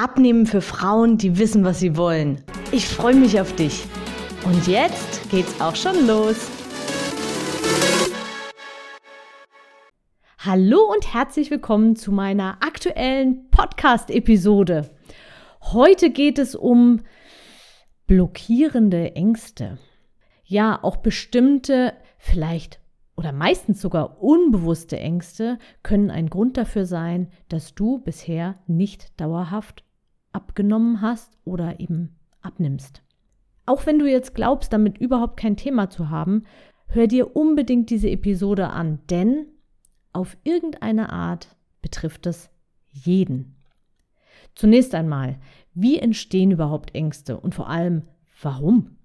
Abnehmen für Frauen, die wissen, was sie wollen. Ich freue mich auf dich. Und jetzt geht's auch schon los. Hallo und herzlich willkommen zu meiner aktuellen Podcast-Episode. Heute geht es um blockierende Ängste. Ja, auch bestimmte, vielleicht oder meistens sogar unbewusste Ängste können ein Grund dafür sein, dass du bisher nicht dauerhaft abgenommen hast oder eben abnimmst. Auch wenn du jetzt glaubst, damit überhaupt kein Thema zu haben, hör dir unbedingt diese Episode an, denn auf irgendeine Art betrifft es jeden. Zunächst einmal, wie entstehen überhaupt Ängste und vor allem, warum?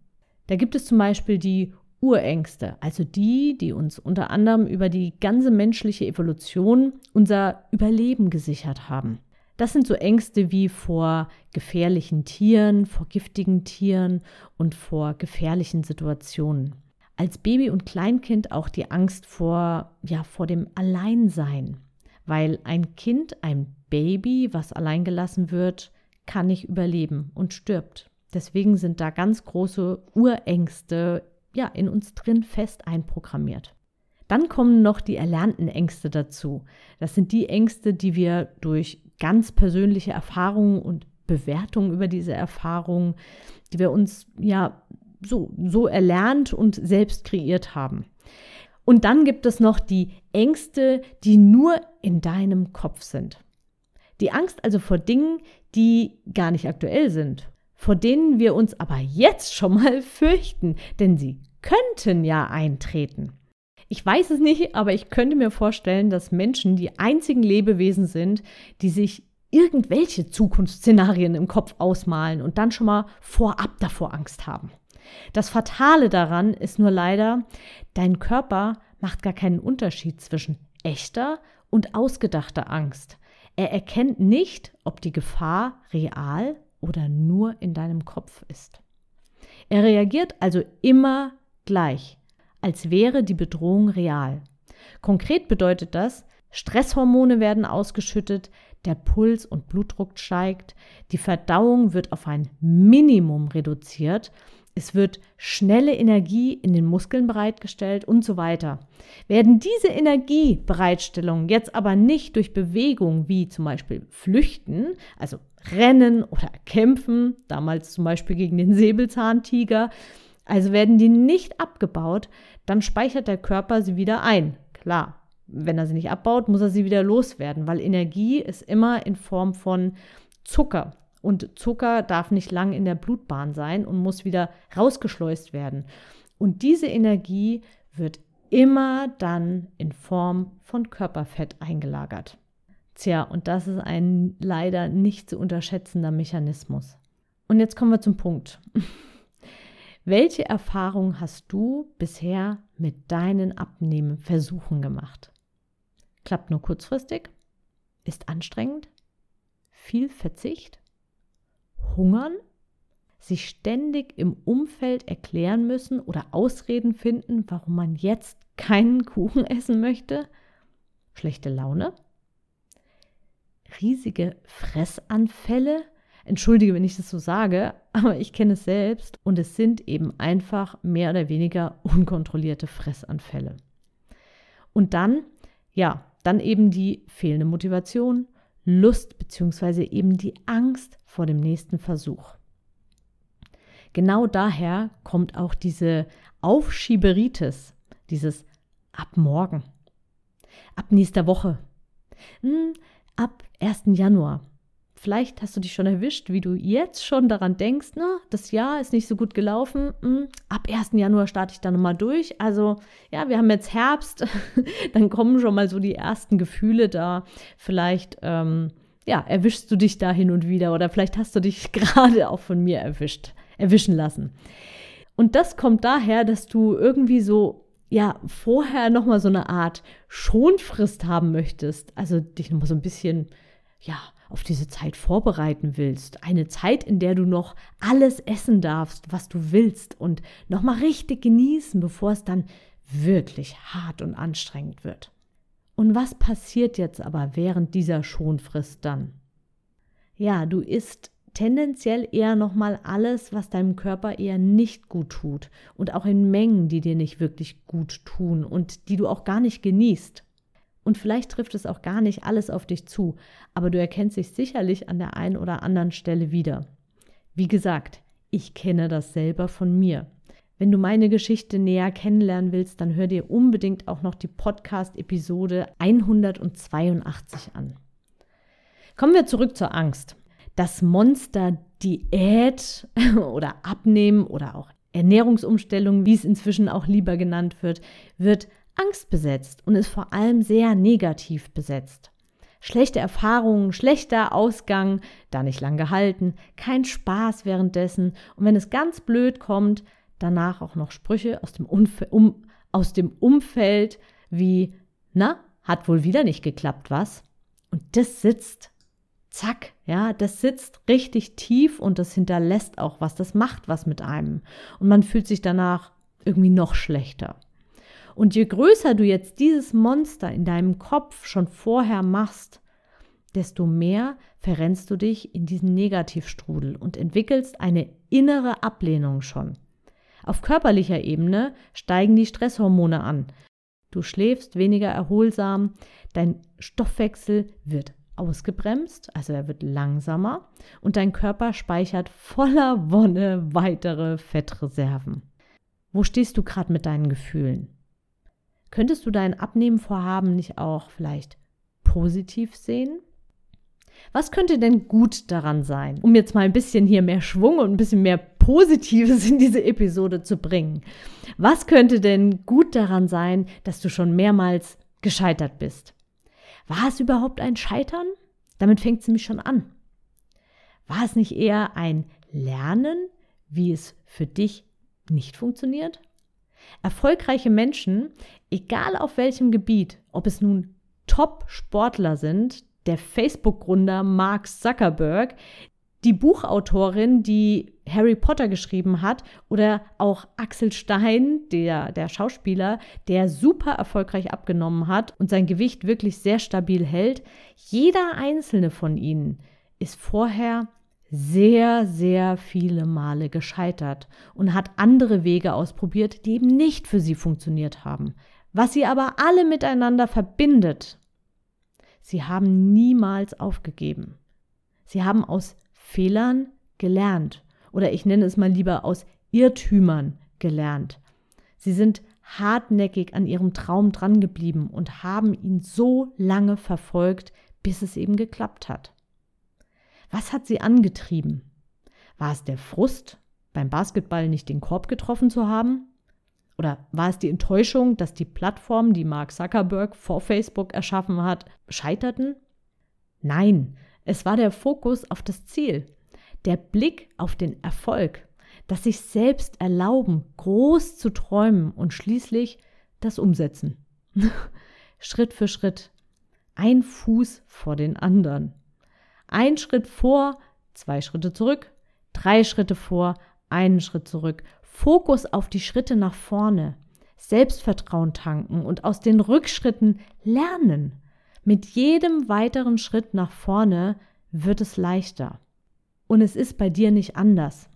Da gibt es zum Beispiel die Urängste, also die, die uns unter anderem über die ganze menschliche Evolution unser Überleben gesichert haben. Das sind so Ängste wie vor gefährlichen Tieren, vor giftigen Tieren und vor gefährlichen Situationen. Als Baby und Kleinkind auch die Angst vor, ja, vor dem Alleinsein, weil ein Kind, ein Baby, was alleingelassen wird, kann nicht überleben und stirbt. Deswegen sind da ganz große Urängste ja, in uns drin fest einprogrammiert. Dann kommen noch die erlernten Ängste dazu. Das sind die Ängste, die wir durch ganz persönliche Erfahrungen und Bewertungen über diese Erfahrungen, die wir uns ja so, so erlernt und selbst kreiert haben. Und dann gibt es noch die Ängste, die nur in deinem Kopf sind. Die Angst also vor Dingen, die gar nicht aktuell sind vor denen wir uns aber jetzt schon mal fürchten, denn sie könnten ja eintreten. Ich weiß es nicht, aber ich könnte mir vorstellen, dass Menschen die einzigen Lebewesen sind, die sich irgendwelche Zukunftsszenarien im Kopf ausmalen und dann schon mal vorab davor Angst haben. Das Fatale daran ist nur leider, dein Körper macht gar keinen Unterschied zwischen echter und ausgedachter Angst. Er erkennt nicht, ob die Gefahr real oder nur in deinem Kopf ist. Er reagiert also immer gleich, als wäre die Bedrohung real. Konkret bedeutet das, Stresshormone werden ausgeschüttet, der Puls und Blutdruck steigt, die Verdauung wird auf ein Minimum reduziert es wird schnelle Energie in den Muskeln bereitgestellt und so weiter. Werden diese Energiebereitstellungen jetzt aber nicht durch Bewegung wie zum Beispiel Flüchten, also Rennen oder Kämpfen, damals zum Beispiel gegen den Säbelzahntiger, also werden die nicht abgebaut, dann speichert der Körper sie wieder ein. Klar, wenn er sie nicht abbaut, muss er sie wieder loswerden, weil Energie ist immer in Form von Zucker. Und Zucker darf nicht lang in der Blutbahn sein und muss wieder rausgeschleust werden. Und diese Energie wird immer dann in Form von Körperfett eingelagert. Tja, und das ist ein leider nicht zu unterschätzender Mechanismus. Und jetzt kommen wir zum Punkt. Welche Erfahrung hast du bisher mit deinen Abnehmenversuchen gemacht? Klappt nur kurzfristig? Ist anstrengend? Viel Verzicht? hungern, sich ständig im Umfeld erklären müssen oder Ausreden finden, warum man jetzt keinen Kuchen essen möchte, schlechte Laune, riesige Fressanfälle. Entschuldige, wenn ich das so sage, aber ich kenne es selbst und es sind eben einfach mehr oder weniger unkontrollierte Fressanfälle. Und dann, ja, dann eben die fehlende Motivation, Lust bzw. eben die Angst vor dem nächsten Versuch. Genau daher kommt auch diese Aufschieberitis, dieses ab morgen, ab nächster Woche, hm, ab 1. Januar. Vielleicht hast du dich schon erwischt, wie du jetzt schon daran denkst, na, das Jahr ist nicht so gut gelaufen. Hm, ab 1. Januar starte ich dann nochmal durch. Also ja, wir haben jetzt Herbst, dann kommen schon mal so die ersten Gefühle da. Vielleicht ähm, ja, erwischst du dich da hin und wieder oder vielleicht hast du dich gerade auch von mir erwischt. erwischen lassen. Und das kommt daher, dass du irgendwie so ja vorher noch mal so eine Art Schonfrist haben möchtest, also dich noch mal so ein bisschen ja auf diese Zeit vorbereiten willst, eine Zeit, in der du noch alles essen darfst, was du willst und noch mal richtig genießen, bevor es dann wirklich hart und anstrengend wird. Und was passiert jetzt aber während dieser Schonfrist dann? Ja, du isst tendenziell eher nochmal alles, was deinem Körper eher nicht gut tut und auch in Mengen, die dir nicht wirklich gut tun und die du auch gar nicht genießt. Und vielleicht trifft es auch gar nicht alles auf dich zu, aber du erkennst dich sicherlich an der einen oder anderen Stelle wieder. Wie gesagt, ich kenne das selber von mir. Wenn du meine Geschichte näher kennenlernen willst, dann hör dir unbedingt auch noch die Podcast-Episode 182 an. Kommen wir zurück zur Angst. Das Monster Diät oder Abnehmen oder auch Ernährungsumstellung, wie es inzwischen auch lieber genannt wird, wird angstbesetzt und ist vor allem sehr negativ besetzt. Schlechte Erfahrungen, schlechter Ausgang, da nicht lang gehalten, kein Spaß währenddessen und wenn es ganz blöd kommt, danach auch noch Sprüche aus dem, Umf um, aus dem Umfeld wie, na, hat wohl wieder nicht geklappt, was? Und das sitzt, zack, ja, das sitzt richtig tief und das hinterlässt auch was, das macht was mit einem. Und man fühlt sich danach irgendwie noch schlechter. Und je größer du jetzt dieses Monster in deinem Kopf schon vorher machst, desto mehr verrennst du dich in diesen Negativstrudel und entwickelst eine innere Ablehnung schon. Auf körperlicher Ebene steigen die Stresshormone an. Du schläfst weniger erholsam, dein Stoffwechsel wird ausgebremst, also er wird langsamer und dein Körper speichert voller Wonne weitere Fettreserven. Wo stehst du gerade mit deinen Gefühlen? Könntest du dein Abnehmenvorhaben nicht auch vielleicht positiv sehen? Was könnte denn gut daran sein, um jetzt mal ein bisschen hier mehr Schwung und ein bisschen mehr Positives in diese Episode zu bringen. Was könnte denn gut daran sein, dass du schon mehrmals gescheitert bist? War es überhaupt ein Scheitern? Damit fängt es nämlich schon an. War es nicht eher ein Lernen, wie es für dich nicht funktioniert? Erfolgreiche Menschen, egal auf welchem Gebiet, ob es nun Top-Sportler sind, der Facebook-Gründer Mark Zuckerberg, die Buchautorin, die Harry Potter geschrieben hat, oder auch Axel Stein, der, der Schauspieler, der super erfolgreich abgenommen hat und sein Gewicht wirklich sehr stabil hält. Jeder einzelne von ihnen ist vorher sehr, sehr viele Male gescheitert und hat andere Wege ausprobiert, die eben nicht für sie funktioniert haben. Was sie aber alle miteinander verbindet, sie haben niemals aufgegeben. Sie haben aus Fehlern gelernt. Oder ich nenne es mal lieber aus Irrtümern gelernt. Sie sind hartnäckig an ihrem Traum drangeblieben und haben ihn so lange verfolgt, bis es eben geklappt hat. Was hat sie angetrieben? War es der Frust, beim Basketball nicht den Korb getroffen zu haben? Oder war es die Enttäuschung, dass die Plattformen, die Mark Zuckerberg vor Facebook erschaffen hat, scheiterten? Nein, es war der Fokus auf das Ziel, der Blick auf den Erfolg, das sich selbst erlauben, groß zu träumen und schließlich das Umsetzen. Schritt für Schritt. Ein Fuß vor den anderen. Ein Schritt vor, zwei Schritte zurück, drei Schritte vor, einen Schritt zurück. Fokus auf die Schritte nach vorne. Selbstvertrauen tanken und aus den Rückschritten lernen. Mit jedem weiteren Schritt nach vorne wird es leichter. Und es ist bei dir nicht anders.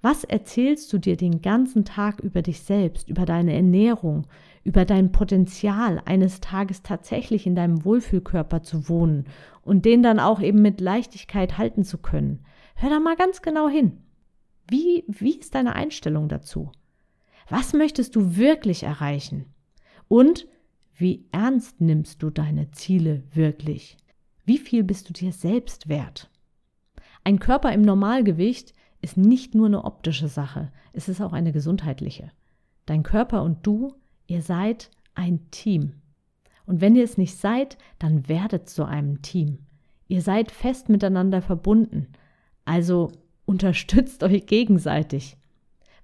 Was erzählst du dir den ganzen Tag über dich selbst, über deine Ernährung, über dein Potenzial, eines Tages tatsächlich in deinem Wohlfühlkörper zu wohnen und den dann auch eben mit Leichtigkeit halten zu können? Hör da mal ganz genau hin. Wie, wie ist deine Einstellung dazu? Was möchtest du wirklich erreichen? Und wie ernst nimmst du deine Ziele wirklich? Wie viel bist du dir selbst wert? Ein Körper im Normalgewicht ist nicht nur eine optische Sache, es ist auch eine gesundheitliche. Dein Körper und du, ihr seid ein Team. Und wenn ihr es nicht seid, dann werdet zu einem Team. Ihr seid fest miteinander verbunden. Also unterstützt euch gegenseitig.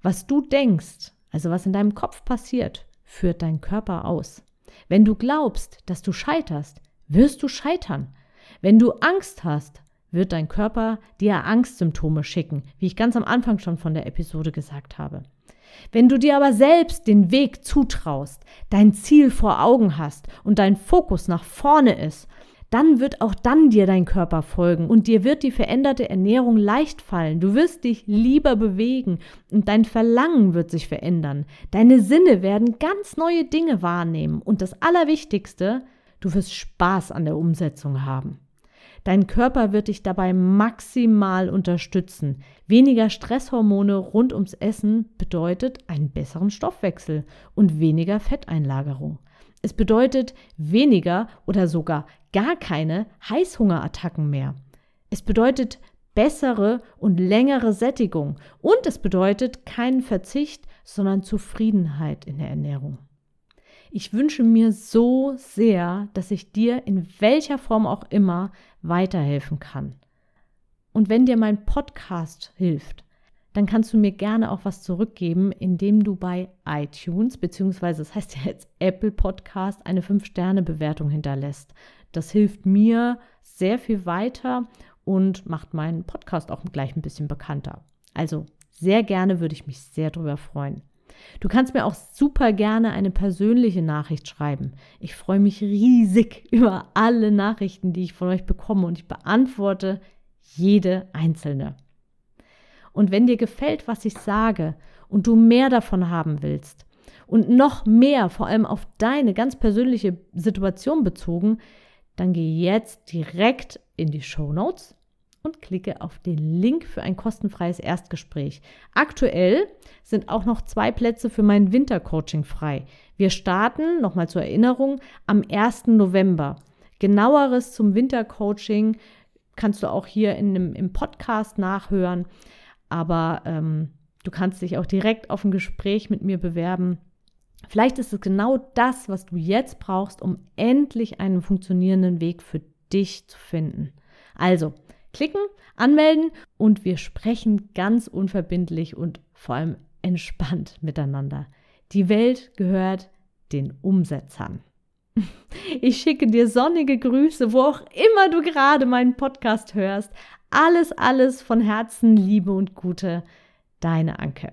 Was du denkst, also was in deinem Kopf passiert, führt dein Körper aus. Wenn du glaubst, dass du scheiterst, wirst du scheitern. Wenn du Angst hast, wird dein Körper dir Angstsymptome schicken, wie ich ganz am Anfang schon von der Episode gesagt habe. Wenn du dir aber selbst den Weg zutraust, dein Ziel vor Augen hast und dein Fokus nach vorne ist, dann wird auch dann dir dein Körper folgen und dir wird die veränderte Ernährung leicht fallen. Du wirst dich lieber bewegen und dein Verlangen wird sich verändern. Deine Sinne werden ganz neue Dinge wahrnehmen und das Allerwichtigste, du wirst Spaß an der Umsetzung haben. Dein Körper wird dich dabei maximal unterstützen. Weniger Stresshormone rund ums Essen bedeutet einen besseren Stoffwechsel und weniger Fetteinlagerung. Es bedeutet weniger oder sogar gar keine Heißhungerattacken mehr. Es bedeutet bessere und längere Sättigung und es bedeutet keinen Verzicht, sondern Zufriedenheit in der Ernährung. Ich wünsche mir so sehr, dass ich dir in welcher Form auch immer weiterhelfen kann. Und wenn dir mein Podcast hilft, dann kannst du mir gerne auch was zurückgeben, indem du bei iTunes, beziehungsweise das heißt ja jetzt Apple Podcast, eine 5-Sterne-Bewertung hinterlässt. Das hilft mir sehr viel weiter und macht meinen Podcast auch gleich ein bisschen bekannter. Also sehr gerne würde ich mich sehr darüber freuen. Du kannst mir auch super gerne eine persönliche Nachricht schreiben. Ich freue mich riesig über alle Nachrichten, die ich von euch bekomme und ich beantworte jede einzelne. Und wenn dir gefällt, was ich sage und du mehr davon haben willst und noch mehr, vor allem auf deine ganz persönliche Situation bezogen, dann geh jetzt direkt in die Show Notes und klicke auf den Link für ein kostenfreies Erstgespräch. Aktuell sind auch noch zwei Plätze für mein Wintercoaching frei. Wir starten, nochmal zur Erinnerung, am 1. November. Genaueres zum Wintercoaching kannst du auch hier in, im, im Podcast nachhören. Aber ähm, du kannst dich auch direkt auf ein Gespräch mit mir bewerben. Vielleicht ist es genau das, was du jetzt brauchst, um endlich einen funktionierenden Weg für dich zu finden. Also, klicken, anmelden und wir sprechen ganz unverbindlich und vor allem entspannt miteinander. Die Welt gehört den Umsetzern. Ich schicke dir sonnige Grüße, wo auch immer du gerade meinen Podcast hörst. Alles, alles von Herzen, Liebe und Gute. Deine Anke.